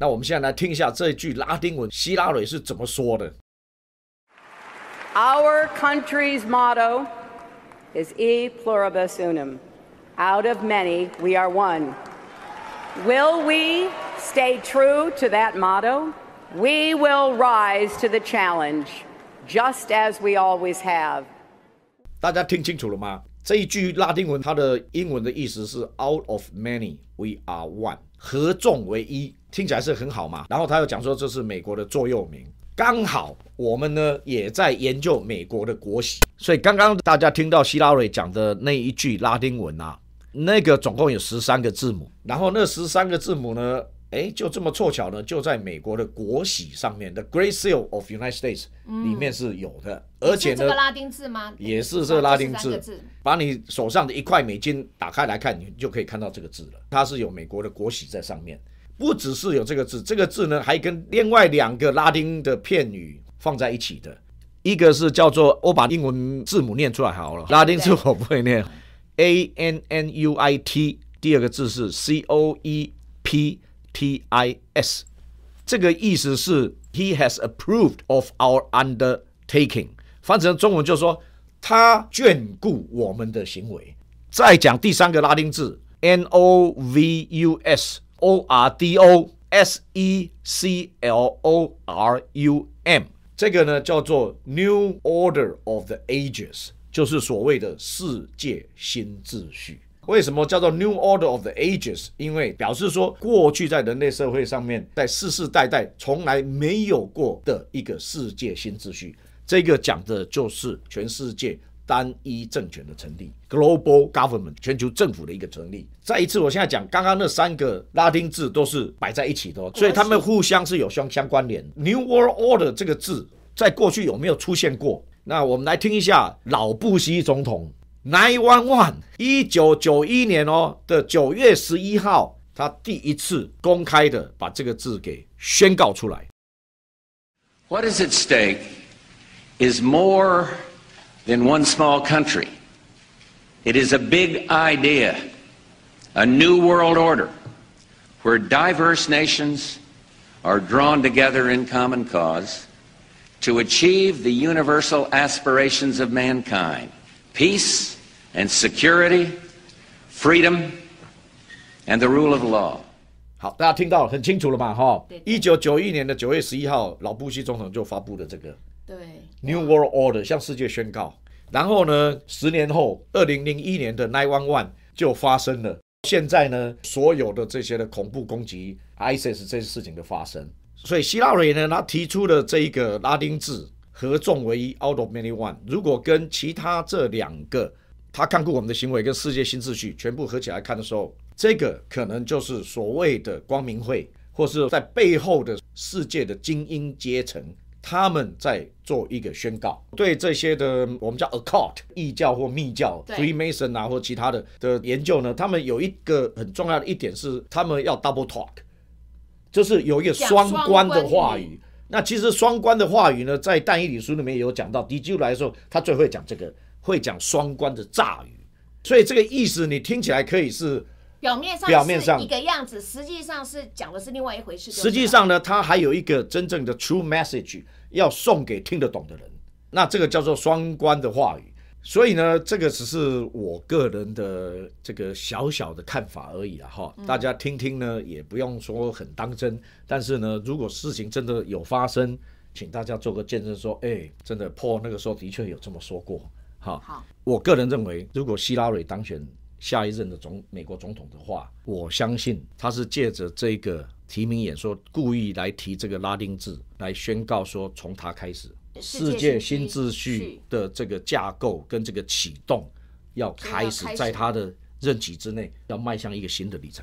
那我们现在来听一下这句拉丁文，希拉蕊是怎么说的。Our country's motto is E pluribus unum. Out of many, we are one. Will we stay true to that motto? We will rise to the challenge, just as we always have. 大家听清楚了吗？ 这一句拉丁文，它的英文的意思是 “Out of many, we are one”，合众为一，听起来是很好嘛。然后他又讲说，这是美国的座右铭。刚好我们呢也在研究美国的国玺，所以刚刚大家听到希拉瑞讲的那一句拉丁文啊，那个总共有十三个字母，然后那十三个字母呢，哎，就这么凑巧呢，就在美国的国玺上面的 Great Seal of United States 里面是有的，而且呢，这个拉丁字吗？也是这个拉丁字。把你手上的一块美金打开来看，你就可以看到这个字了。它是有美国的国玺在上面，不只是有这个字，这个字呢还跟另外两个拉丁的片语放在一起的。一个是叫做，我把英文字母念出来好了，拉丁字我不会念，A N N U I T。第二个字是 C O E P T I S，这个意思是 He has approved of our undertaking。翻成中文就说他眷顾我们的行为。再讲第三个拉丁字 N O V U S O R D O S E C L O R U M，这个呢叫做 New Order of the Ages，就是所谓的世界新秩序。 为什么叫做 New Order of the Ages？因为表示说，过去在人类社会上面，在世世代代从来没有过的一个世界新秩序。这个讲的就是全世界单一政权的成立，Global Government 全球政府的一个成立。再一次，我现在讲刚刚那三个拉丁字都是摆在一起的、哦，所以他们互相是有相相关联。New World Order 这个字在过去有没有出现过？那我们来听一下老布希总统 Nine One One 一九九一年哦的九月十一号，他第一次公开的把这个字给宣告出来。 What is at stake is more than one small country. It is a big idea, a new world order, where diverse nations are drawn together in common cause to achieve the universal aspirations of mankind peace and security, freedom, and the rule of law. 好，大家听到很清楚了嘛？哈一九九一年的九月十一号，老布希总统就发布了这个对，New World Order 向世界宣告。然后呢，十年后，二零零一年的 Nine One One 就发生了。现在呢，所有的这些的恐怖攻击，ISIS 这些事情的发生，所以希拉蕊呢，他提出的这一个拉丁字合众为一 （Out of many one），如果跟其他这两个他看顾我们的行为跟世界新秩序全部合起来看的时候，这个可能就是所谓的光明会，或是在背后的世界的精英阶层，他们在做一个宣告，对这些的我们叫 occult 异教或密教对 Freemason 啊或其他的的研究呢，他们有一个很重要的一点是，他们要 double talk，就是有一个双关的话语。那其实双关的话语呢，在但以理书里面也有讲到，迪基来说，他最会讲这个，会讲双关的诈语。所以这个意思你听起来可以是，表面上表面上一个样子，实际上是讲的是另外一回事。实际上呢，它还有一个真正的 true message 要送给听得懂的人。那这个叫做双关的话语。所以呢，这个只是我个人的这个小小的看法而已了，哈，大家听听呢，也不用说很当真。但是呢，如果事情真的有发生，请大家做个见证，说，哎，真的 Paul 那个时候的确有这么说过，哈。好，我个人认为，如果希拉蕊当选下一任的总美国总统的话，我相信他是借着这个提名演说，故意来提这个拉丁字，来宣告说从他开始，世界新秩序的这个架构跟这个启动，要开始。就要开始在他的任期之内，要迈向一个新的里程